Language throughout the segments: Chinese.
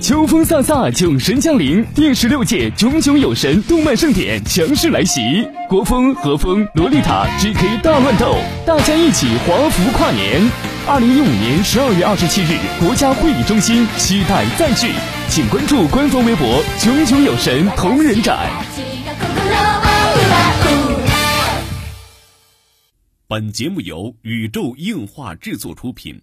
秋风飒飒，囧神降临，第十六届炯炯有神动漫盛典强势来袭，国风、和风、洛丽塔 GK 大乱斗，大家一起华服跨年。二零一五年十二月二十七日，国家会议中心，期待再聚，请关注官方微博“炯炯有神同人展”。本节目由宇宙硬化制作出品。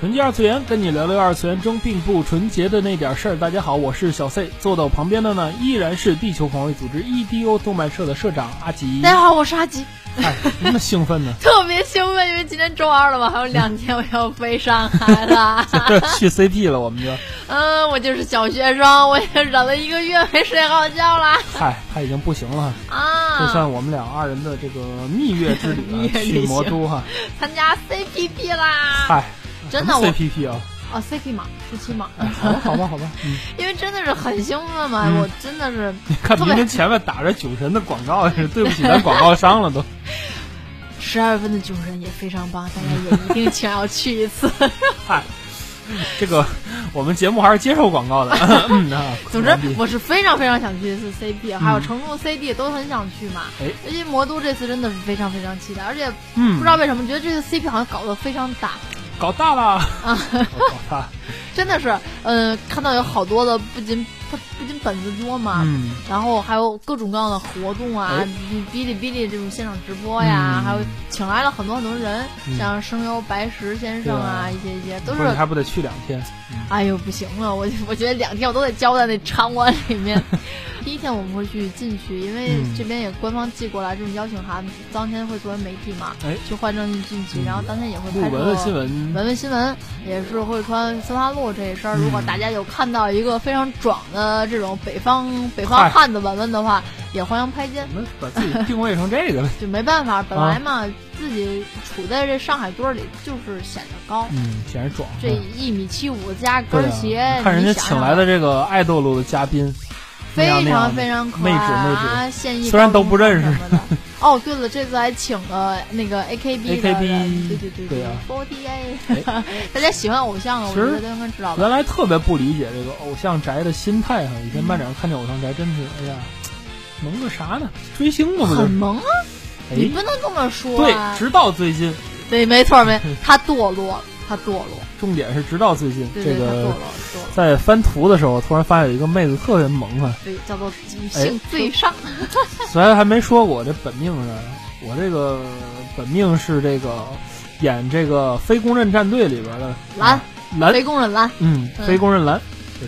纯洁二次元，跟你聊聊二次元中并不纯洁的那点事儿。大家好，我是小 C，坐到我旁边的呢依然是地球防卫组织 EDO 动漫社的社长阿吉。大家好，我是阿吉。哎，那么兴奋呢？特别兴奋，因为今天周二了嘛，还有两天我要飞上海了。去 CP 了，我们就。嗯，我就是小学生，我也忍了一个月没睡好觉了。嗨，他已经不行了啊！就算我们俩二人的这个蜜月之旅，去魔都哈，参加 CPP 啦。嗨。真的我 CPP 啊？哦，CP 嘛，十七嘛。好吧，好吧，好吧。因为真的是很兴奋嘛，我真的是。你看，明明前面打着酒神的广告，对不起咱广告商了都。十二月份的酒神也非常棒，大家也一定想要去一次。嗨，这个我们节目还是接受广告的。嗯啊。总之，我是非常非常想去一次 CP，还有成都 CD 都很想去嘛。哎，而且魔都这次真的是非常非常期待，而且不知道为什么觉得这个 CP 好像搞得非常大。搞大了 啊！搞大，真的是，嗯，看到有好多的，不仅不不仅本子多嘛，嗯，然后还有各种各样的活动啊，哔哩哔哩这种现场直播呀，还有请来了很多很多人，像声优白石先生啊，一些一些都是。还不得去两天？哎呦，不行了，我 我觉得两天我都得交在那场馆里面。第一天我们会去进去，因为这边也官方寄过来这种邀请函，当天会作为媒体嘛，哎，去换证进去，然后当天也会拍文文新闻，文文新闻也是会穿丝花路这一身。如果大家有看到一个非常壮的这种北方北方汉子文文的话，也欢迎拍肩。我们把自己定位成这个了，就没办法，本来嘛自己处在这上海堆里就是显得高，嗯，显得壮。这一米七五加跟鞋，看人家请来的这个爱豆路的嘉宾。非常非常可爱，现役虽然都不认识。哦，对了，这次还请了那个 AKB 的，对对对对啊，Forty A，大家喜欢偶像，我觉得应该知道。原来特别不理解这个偶像宅的心态哈，以前漫展上看见偶像宅，真是哎呀，萌个啥呢？追星吗？很萌啊！你不能这么说。对，直到最近。对，没错，没他堕落。他堕落，重点是直到最近这个，在翻图的时候，突然发现有一个妹子特别萌啊，对，叫做女性最上。虽然还没说过我这本命是，我这个本命是这个演这个非公认战队里边的蓝蓝。非公认蓝，嗯，非公认蓝，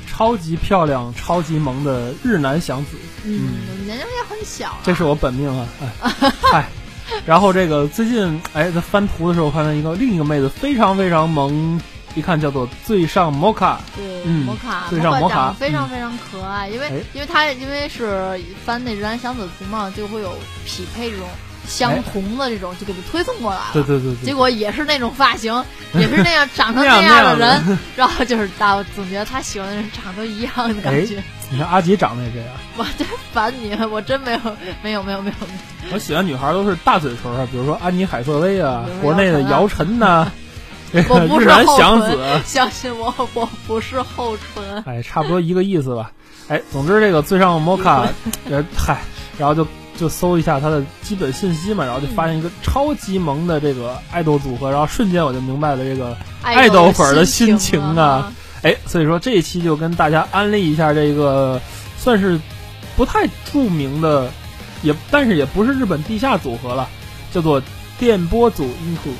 超级漂亮、超级萌的日南祥子，嗯，年龄也很小，这是我本命啊，嗨。然后这个最近，哎，在翻图的时候看到一个另一个妹子非常非常萌，一看叫做最上摩卡，对，摩卡，最上摩卡非常非常可爱，因为因为他因为是翻那人祥子图嘛，就会有匹配这种相同的这种，就给他推送过来了，对对对，结果也是那种发型，也是那样长成那样的人，然后就是大总觉得他喜欢的人长得一样的感觉。你看阿吉长得也这样，我真烦你，我真没有没有没有没有。我喜欢女孩都是大嘴唇啊，比如说安妮海瑟薇啊，国内的姚晨呐，我 不是祥子，相信我，我不是后唇。哎，差不多一个意思吧。哎，总之这个最上摩卡，呃，嗨，然后就就搜一下他的基本信息嘛，然后就发现一个超级萌的这个爱豆组合，然后瞬间我就明白了这个爱豆粉的心情啊。哎，所以说这一期就跟大家安利一下这个，算是不太著名的，也但是也不是日本地下组合了，叫做电波组音库，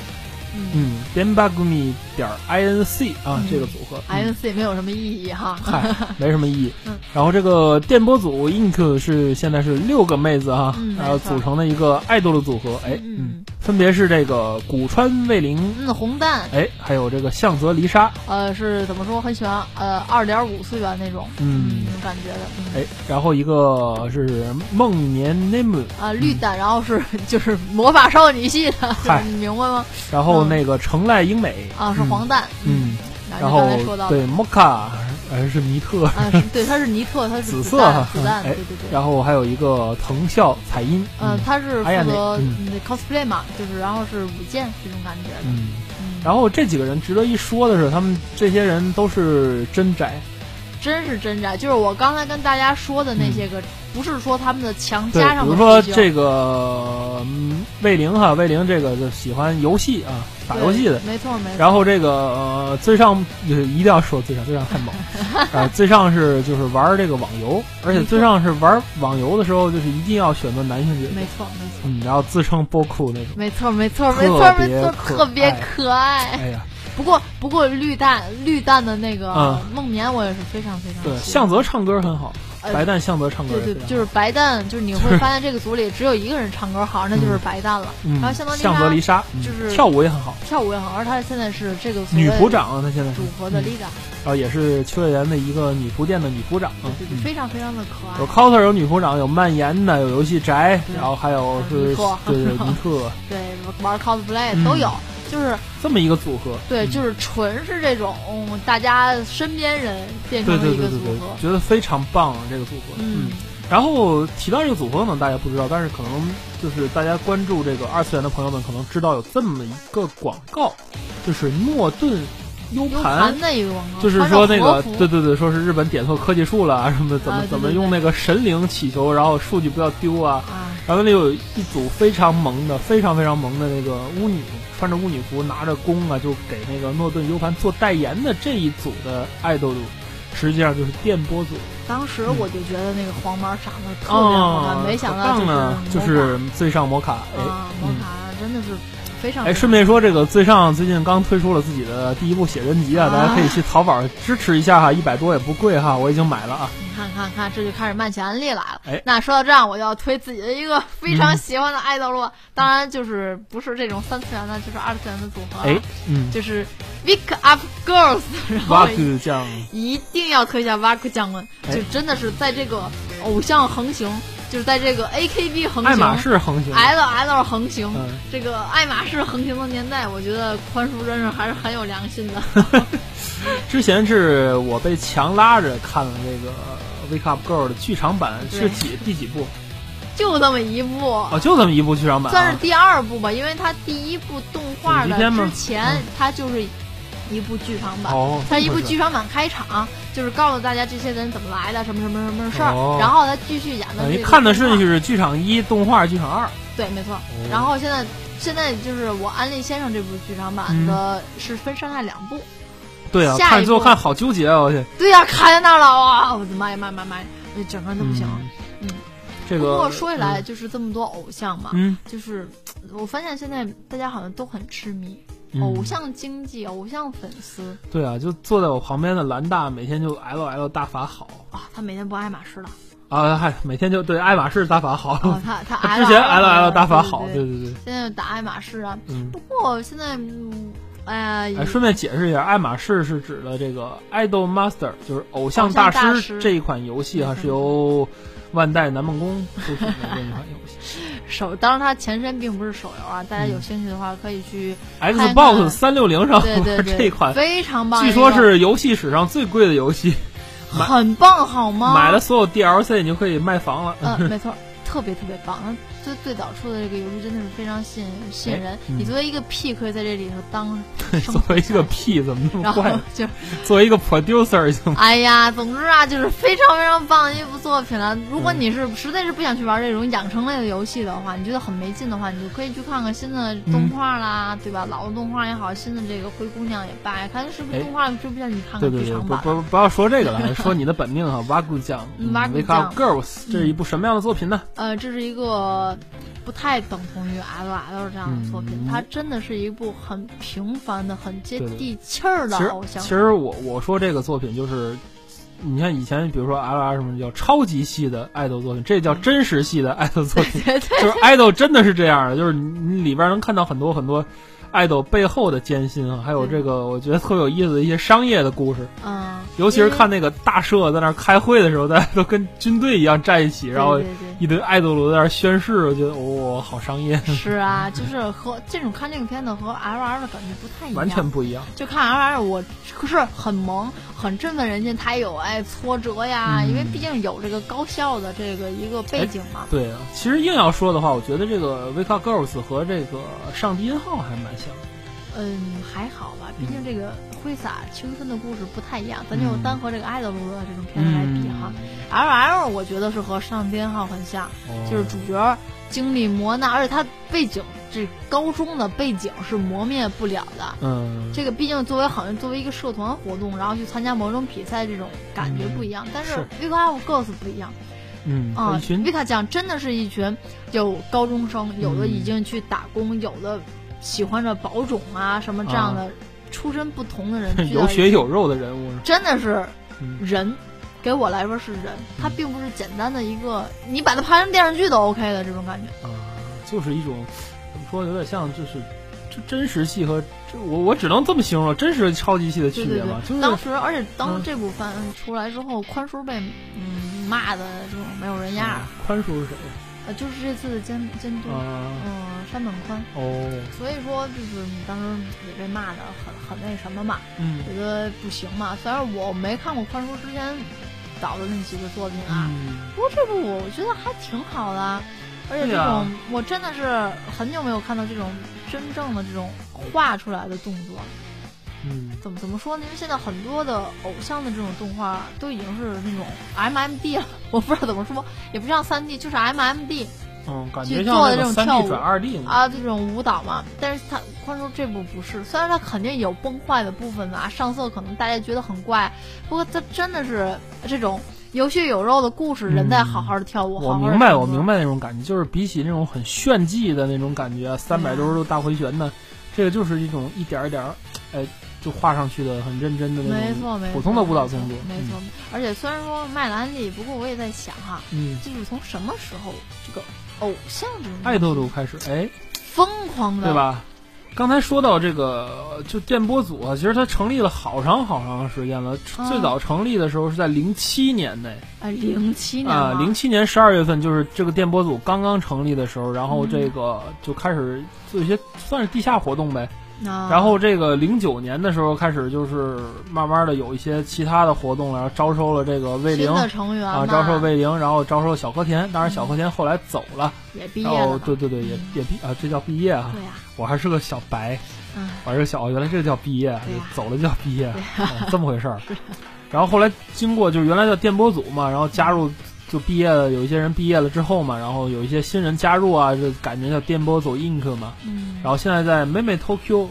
嗯，电波组米点 inc 啊，这个组合 inc 没有什么意义哈，嗨，没什么意义。然后这个电波组 ink 是现在是六个妹子哈，然后组成的一个爱豆的组合，哎，嗯，分别是这个古川卫灵，嗯，红蛋，哎，还有这个向泽梨沙，呃，是怎么说？我很喜欢，呃，二点五次元那种，嗯，那种感觉的，嗯哎，然后一个是梦年 name，啊，绿蛋，然后是 就是魔法少女系的，嗨你明白吗？然后那个成濑英美，啊，是黄蛋，嗯，然然后刚才说到对 mocha，还是尼特，啊，是对，他是尼特，他是紫色蛋哈，子弹，哎对对对。然后还有一个藤校彩音，嗯，他是负责 cosplay 嘛，就是然后是舞剑这种感觉嗯，然后这几个人值得一说的是，他们这些人都是真宅，真是真宅，就是我刚才跟大家说的那些个，不是说他们的强，加上的比如说这个嗯魏玲哈，魏玲这个就喜欢游戏啊，打游戏的。没错没错。然后这个呃，最上就是一定要说最上，最上太猛，啊，最上是就是玩这个网游，而且最上是玩网游的时候，就是一定要选择男性角色，没错没错嗯，然后自称波酷那种，没错没错没错没错，别特别可爱。哎呀，不过不过绿蛋绿蛋的那个嗯。梦眠我也是非常非常对，向泽唱歌很好，呃白蛋向泽唱歌对对就是白蛋，就是你会发现这个组里只有一个人唱歌好，那就是白蛋了。嗯然后向泽向泽梨沙嗯就是跳舞也很好，跳舞也好，而他现在是这个女仆长啊，她现在是组合的嗯。leader，然后也是秋叶原的一个女仆店的女仆长啊，对对，嗯。非常非常的可爱。有。coser 有女仆长，有蔓延的，有游戏宅，然后还有是对对尼特对，玩 cosplay 嗯都有，就是这么一个组合，对，嗯就是纯是这种嗯大家身边人变对成的一个组对对对对合，。觉得非常棒啊这个组合，嗯，然后提到这个组合，可能大家不知道，但是可能就是大家关注这个二次元的朋友们，可能知道有这么一个广告，就是诺顿 U，U 盘盘。的一个广告，就是说那个对对对，说是日本点错科技树了啊，什么怎么、怎么对对用那个神灵祈求，然后数据不要丢啊，啊，然后那里有一组非常萌的、非常非常萌的那个巫女，穿着巫女服，拿着弓啊，就给那个诺顿 U 盘做代言的这一组的爱豆组，实际上就是电波组。当时我就觉得那个黄毛长得特别好看，没想到就是就是最上摩卡，哎，摩卡真的是非常哎，顺便说，这个最上最近刚推出了自己的第一部写真集啊，啊大家可以去淘宝支持一下哈，一百多也不贵哈，我已经买了啊。你看看看，这就开始慢前安利来了。哎那说到这样，我就要推自己的一个非常嗯喜欢的爱豆了。当然，就是不是这种三次元的，就是二次元的组合。哎，，嗯，就是 Wake Up Girls，然后酱，一定要推一下将们，哎就真的是在这个偶像横行，就是在这个 AKB 横行，爱马仕横行，L L 横行，嗯，这个爱马仕横行的年代，我觉得宽叔真是还是很有良心的。之前是我被强拉着看了这个《Wake Up Girl》的剧场版，是几第几部？就这么一部，哦，就这么一部剧场版、啊，算是第二部吧，因为它第一部动画的之前嗯，它就是一部剧场版。哦，它一部剧场版开场，就是告诉大家这些人怎么来的，什么什么什么事儿，哦然后他继续演的等于这个看的顺序是剧场一、动画剧场二。对，没错。哦然后现在现在就是我安利先生这部剧场版的是分上下两部，对啊，下一部看最后看好纠结啊！我去，对呀、卡在那儿了哇！我的妈呀妈呀妈呀妈整个人都不行了。嗯嗯，这个不过说起来，就是这么多偶像嘛，嗯，就是我发现现在大家好像都很痴迷。嗯偶像经济、偶像粉丝对啊，就坐在我旁边的兰大，每天就 L L 大法好啊，他每天不爱马仕了啊，嗨，每天就对爱马仕大法好。哦，他他他 之前 L L 大法好，对对对对，现在打爱马仕啊。嗯。不过现在，嗯哎呀，哎，顺便解释一下，爱马仕是指的这个 Idol Master，就是偶像大偶像大师这一款游戏哈，嗯是由万代南梦宫出品的这一款游戏。手，当然它前身并不是手游啊，大家有嗯兴趣的话可以去看 Xbox 三六零上对对玩对 这款，非常棒，据说是游戏史上最贵的游戏，很棒，好吗？买了所有 DLC 你就可以卖房了。嗯，没错，特别特别棒。那最最早出的这个游戏真的是非常吸引吸引人。嗯你作为一个 P 可以在这里头当 作为一个 P 怎么那么然后怪？就作为一个 producer 就哎呀，总之啊，就是非常非常棒的一部作品了。如果你是实在是不想去玩这种养成类的游戏的话，你觉得很没劲的话，你就可以去看看新的动画啦，对吧？老的动画也好，新的这个灰姑娘也罢，看是不是哎动画追不上去，看看剧场版。不不不要说这个了，说你的本命哈，瓦古酱嗯瓦古酱 Girls，这是一部什么样的作品呢？呃，这是一个不太等同于 L L 这样的作品，嗯。它真的是一部很平凡的、很接地气儿的偶像。其。实我我说这个作品就是你看以前比如说 L R 什么叫超级系的爱豆作品，这叫真实系的爱豆作品，就是爱豆真的是这样的，就是你你里边能看到很多很多爱豆背后的艰辛啊，还有这个我觉得特别有意思的一些商业的故事，嗯，尤其是看那个大社在那儿开会的时候，大家都跟军队一样站一起，然后一堆爱豆在那儿宣誓，我觉得哇、好商业，是啊，就是和这种看这个片子和 L R 的感觉不太一样，完全不一样。就看 L R，我是很萌，很振奋人心。他有哎挫折呀，嗯。因为毕竟有这个高校的这个一个背景嘛。对啊，其实硬要说的话，我觉得这个《Wake Up Girls》和这个《上帝音号》还蛮像的。嗯，还好吧，毕竟这个挥洒青春的故事不太一样，咱就单和这个爱豆路的这种片子来比哈。L L 我觉得是和上天号很像，哦就是主角经历磨难，而且他背景这高中的背景是磨灭不了的。嗯，这个毕竟作为好像作为一个社团活动，然后去参加某种比赛，这种感觉不一样。但是是 v i k a Girls 不一样嗯啊一群 v i k a 酱真的是一群有高中生，有的已经去打工，有的喜欢着宝种啊什么这样的出身不同的人 有血有肉的人物，真的是嗯。人。给我来说是人，他并不是简单的一个，你把它拍成电视剧都 OK 的这种感觉。啊，就是一种怎么说，有点像就是这真实戏和这我我只能这么形容，真实超级戏的区对对别嘛，对，就是当时，而且当这部番出来之后，宽叔被嗯骂的这种没有人样宽叔是谁呃，就是这次的监监督，啊？嗯，山本宽，哦，所以说就是你当时也被骂的很很那什么嘛，嗯觉得不行嘛。虽然我没看过宽叔之前导的那几个作品啊，嗯不过这部我觉得还挺好的，而且这种、我真的是很久没有看到这种真正的这种画出来的动作。嗯怎么怎么说呢？因为现在很多的偶像的这种动画都已经是那种 MMD 了，我不知道怎么说，也不像3 D，就是 MMD 嗯，感觉像做的那个三这种跳 D 舞转二 D。啊这种舞蹈嘛。但是它宽叔这部不是，虽然它肯定有崩坏的部分啊，上色可能大家觉得很怪，不过它真的是这种有血有肉的故事，人在好好的跳舞，我好好地明白，我明白那种感觉，就是比起那种很炫技的那种感觉，三百六十度大回旋的，这个就是一种一点儿一点儿，哎，就画上去的很认真的那种没错没错，普通的舞蹈动作。没错。而且虽然说卖了安利，不过我也在想哈，嗯，就是从什么时候这个偶像这种爱豆都开始，哎，疯狂的对？吧？刚才说到这个，就电波组啊，其实它成立了好长好长时间了。嗯最早成立的时候是在零七年内哎，零七年啊，吗零七年十二月份，就是这个电波组刚刚成立的时候，然后这个就开始做一些算是地下活动呗。啊然后这个零九年的时候开始，就是慢慢的有一些其他的活动了，然后招收了这个魏新玲的成员啊，招收魏玲，然后招收小和田，当然小和田后来走了，也毕业对对对，也也毕啊，这叫毕业啊，对呀，我还是个小白，嗯，我还是个小，原来这叫毕业，走了就叫毕业，啊这么回事儿。然后后来经过就是原来叫电波组嘛，然后加入就毕业了，有一些人毕业了之后嘛，然后有一些新人加入啊，就感觉叫电波走 ink 嘛，嗯，然后现在在妹妹 Tokyo。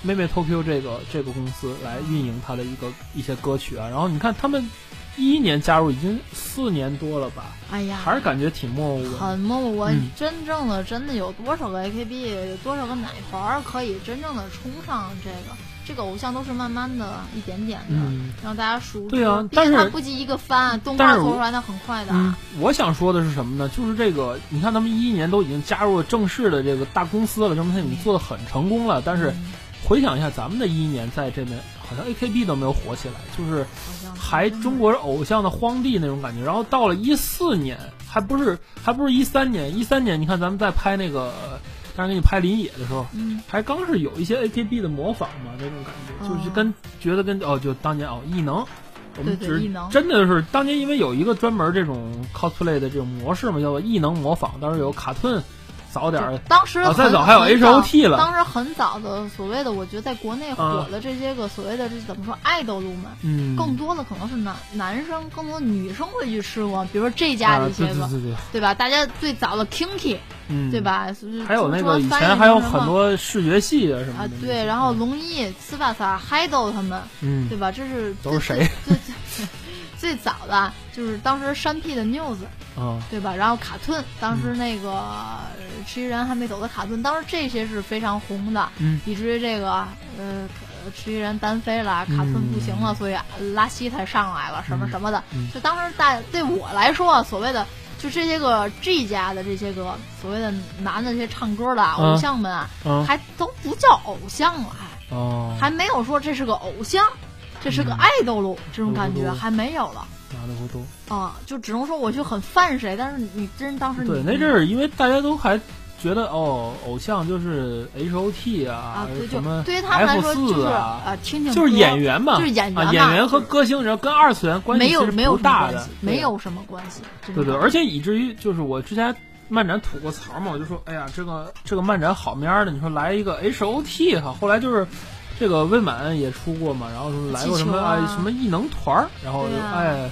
美美 Tokyo 这个这个公司来运营它的一个一些歌曲啊，然后你看他们一一年加入已经四年多了吧，哎呀，还是感觉挺默默的。很默默。我嗯真正的真的有多少个 AKB，有多少个奶团儿可以真正的冲上这个？这个偶像都是慢慢的一点点的，嗯让大家熟知。对啊但是他不及一个番，动画做出来那很快的。嗯，我想说的是什么呢？就是这个，你看他们一一年都已经加入了正式的这个大公司了，证明他已经做的很成功了。但是嗯回想一下，咱们的一一年在这边好像 AKB 都没有火起来，就是还中国偶像的荒地那种感觉。然后到了一四年，还不是还不是一三年，一三年你看咱们在拍那个，当时给你拍林野的时候，嗯。还刚是有一些 AKB 的模仿嘛，那种感觉，哦。就是跟觉得跟哦，就当年哦异能，我们只对对能。真的是当年因为有一个专门这种 cosplay 的这种模式嘛，叫做异能模仿，当时有卡顿，早点儿当时啊再很早还有很早 HOT 了当时很早的所谓的，我觉得在国内火的这些个所谓的这怎么说爱豆路们，嗯，更多的可能是男男生，更多女生会去吃过，比如说这家啊的一些个，对对对对，对吧？大家最早的 Kinky，嗯，对？吧？还有那中个以前还有很多视觉系的什么的，啊对，然后龙一、斯巴萨、嗨豆他们，嗯对吧？这是都是谁？最最早的就是当时山 P 的 News，啊。对吧？然后卡顿，当时那个呃吃人还没走的卡顿，当时这些是非常红的，嗯。以至于这个呃吃鸡人单飞了，卡顿不行了，所以拉稀才上来了，什么什么的。就当时大对我来说，所谓的就这些个 G 家的这些个所谓的男的这些唱歌的偶像们啊，还都不叫偶像了，还哦，还没有说这是个偶像，这是个爱豆喽，这种感觉还没有了。拿的不多啊，就只能说我就很犯谁，但是你真当时对那阵儿，因为大家都还觉得哦，偶像就是 H O T 啊，对，什么对于他们来说就是啊，听听就是演员嘛，就是演员，演员和歌星然后跟二次元关系没有没有大的，没有什么关系。对对，而且以至于就是我之前漫展吐过槽嘛，我就说，哎呀，这个这个漫展好面的，你说来一个 H O T 哈，后来就是。这个未满也出过嘛，然后来过什么啊。什么异能团儿，然后哎，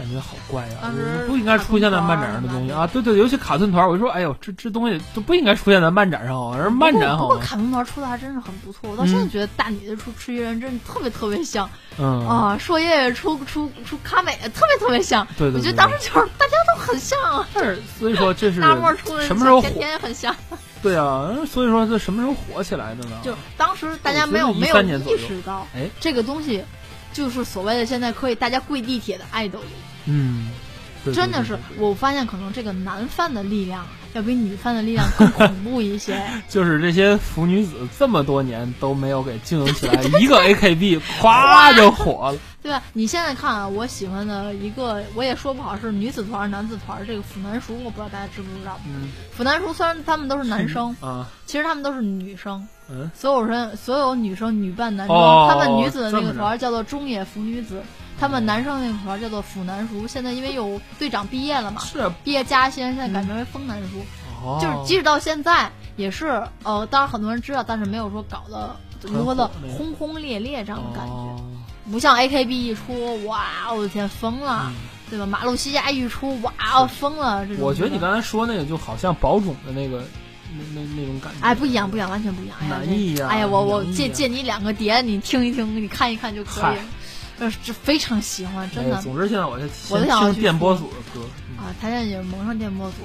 感觉好怪呀，不应该出现在漫展上的东西啊！对对，尤其卡顿团，我就说，哎呦，这这东西都不应该出现在漫展上，而漫展好。不过卡顿团出的还真是很不错，我到现在觉得大女的出吃鱼人真的特别特别像，嗯啊，硕叶叶出出出卡美特别特别像，对对，我觉得当时就是大家都很像啊。是，所以说这是大漠出的什么时候天天很像。对啊，所以说这什么时候火起来的呢？就当时大家没有没有意识到，哎，这个东西就是所谓的现在可以大家跪地铁的爱豆。嗯，真的是，我发现可能这个男犯的力量要比女犯的力量更恐怖一些。就是这些腐女子这么多年都没有给经营起来，一个 AKB 咵就火了。对吧？你现在看啊，我喜欢的一个，我也说不好是女子团、男子团。这个腐男熟，我不知道大家知不知道。嗯。腐男熟虽然他们都是男生 啊，其实他们都是女生。嗯。所有人，所有女生女扮男装，他们女子的那个团叫做中野腐女子，他们男生那个团叫做腐男熟。现在因为有队长毕业了嘛，是毕业加薪，现在改名为风男熟。哦。就是即使到现在也是，呃，当然很多人知道，但是没有说搞得如何的轰轰烈烈这样的感觉。不像 A K B 一出，哇，我的天，疯了，对吧？马路西亚一出，哇，疯了。这种我觉得你刚才说那个就好像保种的那个那那那种感觉。哎，不一样，不一样，完全不一样。难一呀！哎呀，我我借借你两个碟，你听一听，你看一看就可以。呃，这非常喜欢，真的。总之，现在我在我想听电波组的歌啊，他现在也蒙上电波组，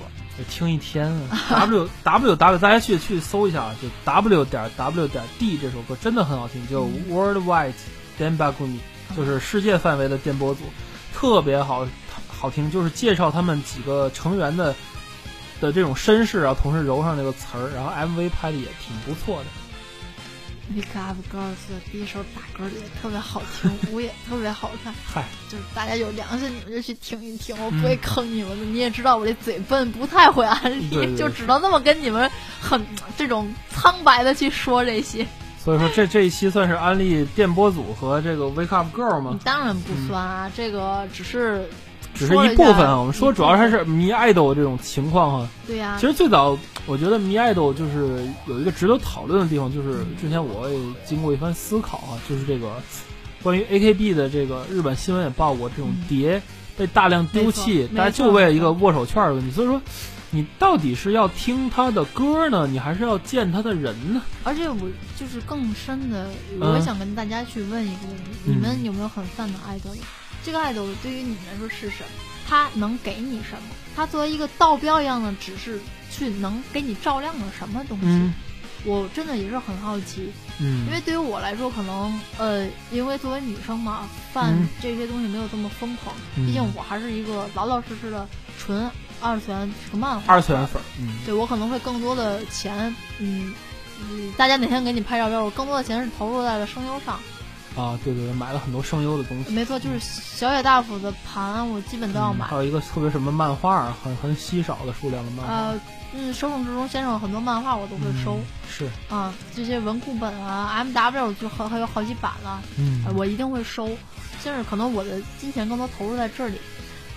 听一天啊。W W W，大家去去搜一下啊，就 W 点 W 点 D 这首歌真的很好听，就 Worldwide。电波组就是世界范围的电波组，特别好好听，就是介绍他们几个成员的的这种身世啊，同时揉上这个词儿，然后 MV 拍的也挺不错的。Wake Up Girls 的第一首打歌也特别好听，舞也特别好看。嗨，就是大家有良心，你们就去听一听，我不会坑你们的。你也知道我这嘴笨，不太会安利，就只能那么跟你们很这种苍白的去说这些。所以说这这一期算是安利电波组和这个 Wake Up Girl 吗？当然不算啊，这个只是只是一部分啊。我们说主要还是迷爱豆这种情况哈。对呀。其实最早我觉得迷爱豆就是有一个值得讨论的地方，就是之前我也经过一番思考啊，就是这个关于 AKB 的这个日本新闻也报过，这种碟被大量丢弃，大家就为了一个握手券的问题。所以说。你到底是要听他的歌呢，你还是要见他的人呢？而且我就是更深的，我想跟大家去问一个问题：你们有没有很泛的爱豆？这个爱豆对于你们来说是什么？他能给你什么？他作为一个道标一样的指示，去能给你照亮了什么东西？我真的也是很好奇。嗯，因为对于我来说，可能呃，因为作为女生嘛，犯这些东西没有这么疯狂。毕竟我还是一个老老实实的纯。二次元是个漫画，二次元粉，嗯，对我可能会更多的钱，嗯，大家哪天给你拍照片，我更多的钱是投入在了声优上。啊，对对对，买了很多声优的东西。没错，就是小野大辅的盘，我基本都要买。还有一个特别什么漫画，很很稀少的数量的漫画。呃，嗯，手冢治虫先生很多漫画我都会收。是。啊，这些文库本啊，M W 就还还有好几版了，嗯，我一定会收。就是可能我的金钱更多投入在这里。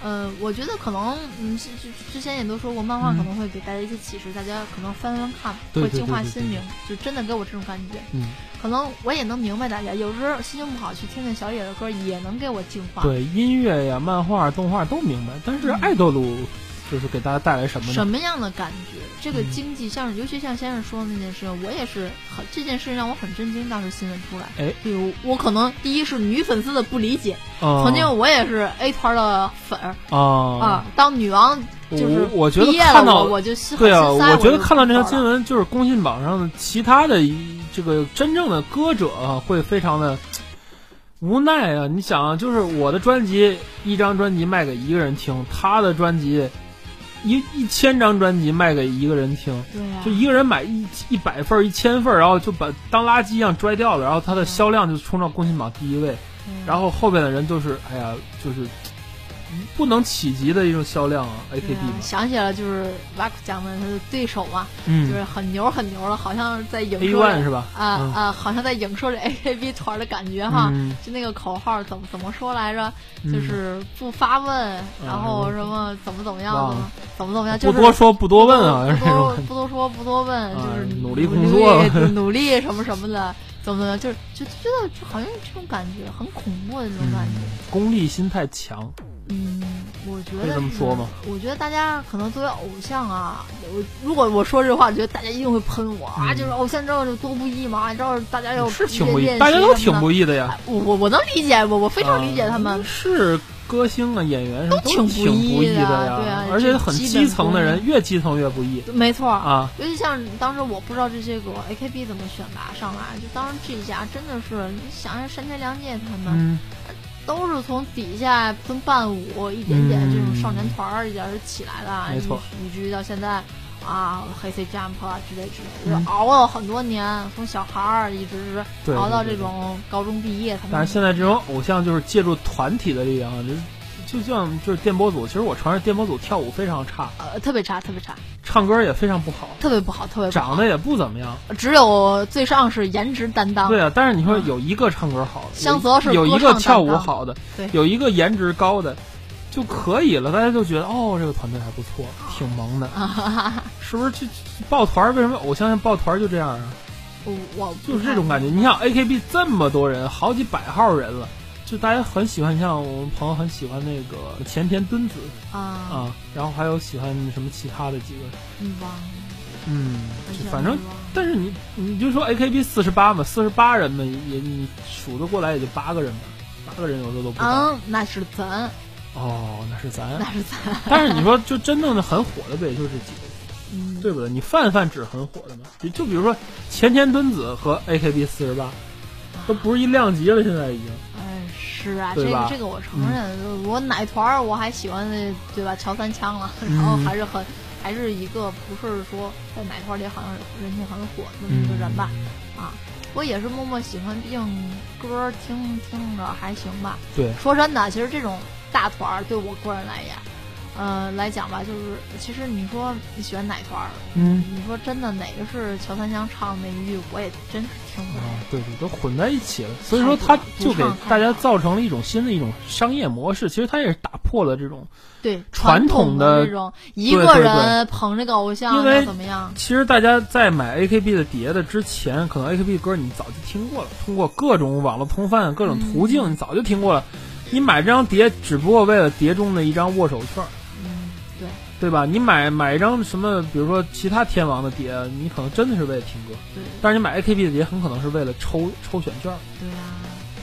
呃，我觉得可能，嗯，之之前也都说过，漫画可能会给大家一些启示，大家可能翻翻看，会净化心灵，就真的给我这种感觉。嗯，可能我也能明白大家，有时候心情不好，去听听小野的歌，也能给我净化。对，音乐呀、漫画、动画都明白，但是爱豆路。就是给大家带来什么？什么样的感觉？这个经济，像尤其像先生说的那件事，我也是很这件事让我很震惊。当时新闻出来，哎，比如我可能第一是女粉丝的不理解，曾经我也是 A 团的粉儿啊啊，当女王就是我觉得看到我就对啊，我觉得看到这条新闻，就是公信榜上的其他的这个真正的歌者啊，会非常的无奈啊！你想啊，就是我的专辑一张专辑卖给一个人听，他的专辑一一千张专辑卖给一个人听，对呀、就一个人买一一百份儿、一千份儿，然后就把当垃圾一样拽掉了，然后他的销量就冲到公信榜第一位，然后后边的人都是哎呀，就是不能企及的一种销量啊，AKB 想起了就是瓦库讲的他的对手嘛，嗯。就是很牛很牛了，好像在影射是吧？啊嗯。啊，好像在影射着 AKB 团的感觉哈。嗯。就那个口号怎么怎么说来着？嗯。就是不发问，然后嗯。什么怎么怎么样的，怎么怎么样，就是不多说不多问啊，不多不多说不多问，啊就是努力工作。努力 努力什么什么的，怎么怎么样，就是就觉得就好像这种感觉很恐怖的那种感觉。功利心太强。嗯，我觉得可以这么说吗？我觉得大家可能作为偶像啊，我如果我说这话，我觉得大家一定会喷我、啊！嗯就是偶像知道有多不易吗？知道大家要是挺不易，大家都挺不易的呀。哎我我我能理解，我我非常理解他们啊。是歌星啊，演员什么都挺挺不易易的呀，对啊而且很基层的人，越基层越不易没错，啊。尤其像当时我不知道这些个 AKB 怎么选拔上来，就当时这一家真的是，你想想山田凉介他们、嗯，都是从底下分伴舞一点点嗯这种少年团儿一点儿起来的，没错。以以至于到现在啊黑 C Jump 啊之类之类，嗯。就是熬了很多年，从小孩儿一直是熬到这种高中毕业，他们但是现在这种偶像就是借助团体的力量啊，就就像就是电波组，其实我承认电波组跳舞非常差，呃特别差，特别差，唱歌也非常不好，特别不好，特别不好长得也不怎么样。只有最上是颜值担当，对啊，但是你说有一个唱歌好的，香泽是有一个跳舞好的对，有一个颜值高的。就可以了，大家就觉得哦，这个团队还不错，挺萌的，是不是？这这抱团儿为什么偶像抱团儿就这样啊？我我就是这种感觉。你想 AKB 这么多人，好几百号人了，就大家很喜欢，像我们朋友很喜欢那个前田敦子啊，啊，然后还有喜欢什么其他的几个，你忘了，嗯，就反正但是你你就说 AKB 四十八嘛，四十八人嘛，也你数得过来也就八个人吧，八个人有时候都不到。嗯，那是咱，哦，那是咱。那是咱，但是你说就真正的很火的不也就是几个，嗯，对不对？你泛泛指很火的嘛，就就比如说前田敦子和 AKB 四十八，都不是一量级了，现在已经。哎，是啊，这个这个我承认，我奶团儿我还喜欢那对吧？乔三枪了，然后嗯还是很还是一个不是说在奶团里好像人气很火的那么一个人吧，嗯啊，我也是默默喜欢，毕竟歌儿听听着还行吧。对，说真的，其实这种大团儿对我个人来言，呃来讲吧，就是其实你说你喜欢哪团儿，嗯。你说真的哪个是乔三香唱的那一句，我也真是听不懂。啊，对对，都混在一起了，所以说他就给大家造成了一种新的一种商业模式。其实他也是打破了这种，对传统统的这种一个人捧这个偶像因为怎么样？其实大家在买 AKB 的碟的之前，可能 AKB 的歌你早就听过了，通过各种网络通贩、各种途径，你早就听过了。你买这张碟只不过为了碟中的一张握手券，嗯，对对吧？你买买一张什么，比如说其他天王的碟，你可能真的是为了听歌，对但是你买 AKB 的碟，很可能是为了抽抽选券，对呀、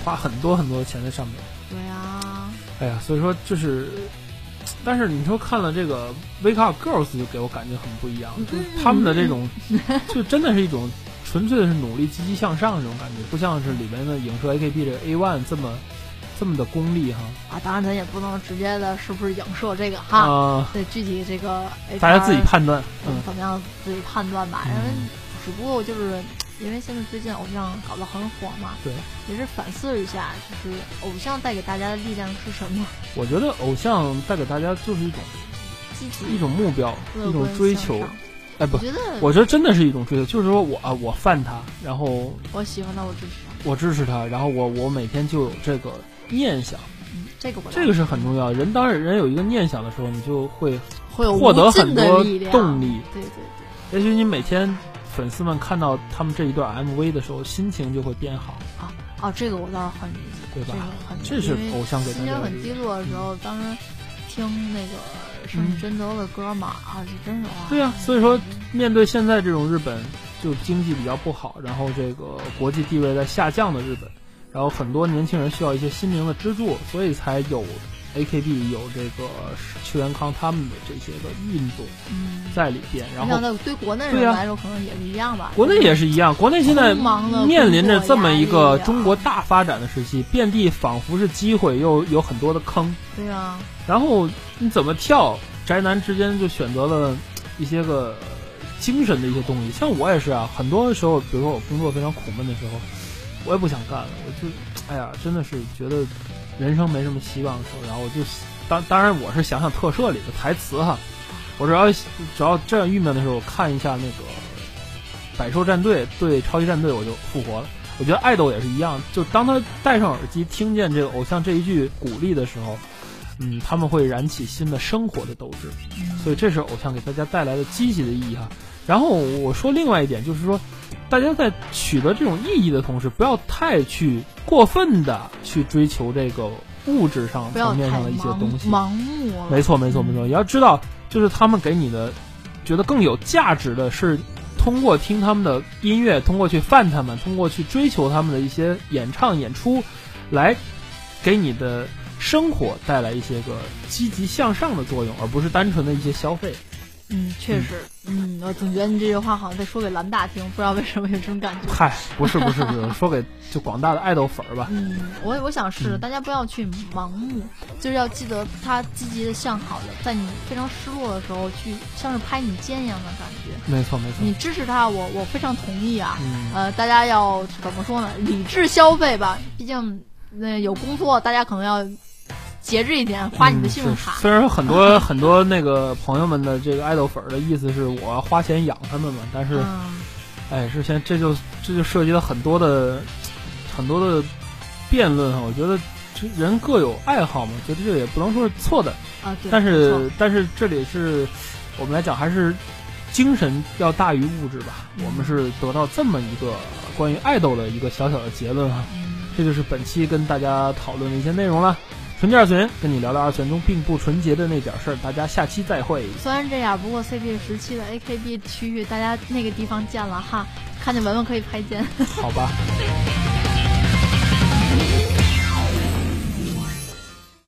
花很多很多的钱在上面。对呀、哎呀，所以说就是，但是你说看了这个《Wake Up Girls》，就给我感觉很不一样，就是他们的这种，就真的是一种纯粹的是努力、积极向上这种感觉，不像是里面的影射 AKB 这个 A One 这么这么的功利哈啊，当然咱也不能直接的是不是影射这个哈，啊、对具体这个大家自己判断，嗯怎么样自己判断吧。嗯因为只不过就是因为现在最近偶像搞得很火嘛，对，也是反思一下，就是偶像带给大家的力量是什么？我觉得偶像带给大家就是一种积极一种目标，一种追求。哎，不我，觉得我觉得真的是一种追求，就是说我啊，我犯他，然后我喜欢他，我支持他。我支持他，然后我我每天就有这个念想。嗯，这个我这个是很重要。人当人有一个念想的时候，你就会会获得很多动力。对对对。也许你每天粉丝们看到他们这一段 MV 的时候，心情就会变好，啊哦，这个我倒是很理解，对吧这个很这是偶像给的心情很。低落的时候，当时听那个是嗯真泽的歌嘛，啊，这真是哇。对呀、所以说面对现在这种日本就经济比较不好，然后这个国际地位在下降的日本，然后很多年轻人需要一些心灵的支柱，所以才有 AKB 有这个邱元康他们的这些个运动嗯，在里边，然后对国内人来说可能也是一样吧。国内也是一样，国内现在面临着这么一个中国大发展的时期，遍地仿佛是机会，又有很多的坑，对啊，然后你怎么跳？宅男之间就选择了一些个呃精神的一些东西。像我也是啊，很多时候，比如说我工作非常苦闷的时候，我也不想干了，我就哎呀，真的是觉得人生没什么希望的时候，然后我就当当然我是想想特摄里的台词哈，我只要只要这样郁闷的时候，我看一下那个百兽战队对超级战队，我就复活了。我觉得爱豆也是一样，就当他戴上耳机，听见这个偶像这一句鼓励的时候，嗯，他们会燃起新的生活的斗志。所以这是偶像给大家带来的积极的意义哈。然后我说另外一点就是说，大家在取得这种意义的同时，不要太去过分的去追求这个物质上层面上的一些东西。盲目了。没错，没错，没错。你要知道，就是他们给你的，觉得更有价值的是，通过听他们的音乐，通过去饭他们，通过去追求他们的一些演唱演出，来给你的生活带来一些个积极向上的作用，而不是单纯的一些消费。嗯，确实，嗯，我总觉得你这句话好像在说给蓝大听，不知道为什么有这种感觉。嗨，不是，不是，不是，说给就广大的爱豆粉儿吧。嗯，我我想是嗯大家不要去盲目，就是要记得他积极的向好的，在你非常失落的时候去像是拍你肩一样的感觉。没错，没错。你支持他，我我非常同意啊。嗯，呃，大家要怎么说呢？理智消费吧，毕竟那、有工作，大家可能要节制一点，花你的信用卡。嗯虽然说很多 很多那个朋友们的这个爱豆粉儿的意思是我花钱养他们嘛，但是。嗯，哎，之前这就这就涉及到很多的很多的辩论哈。我觉得这人各有爱好嘛，觉得这也不能说是错的。啊，对。但是但是这里是我们来讲，还是精神要大于物质吧。嗯我们是得到这么一个关于爱豆的一个小小的结论哈。嗯这就是本期跟大家讨论的一些内容了。纯洁二次元跟你聊聊二次元中并不纯洁的那点事儿，大家下期再会。虽然这样，不过 CP 时期的 AKB 区域，大家那个地方见了哈，看见文文可以拍肩。好吧。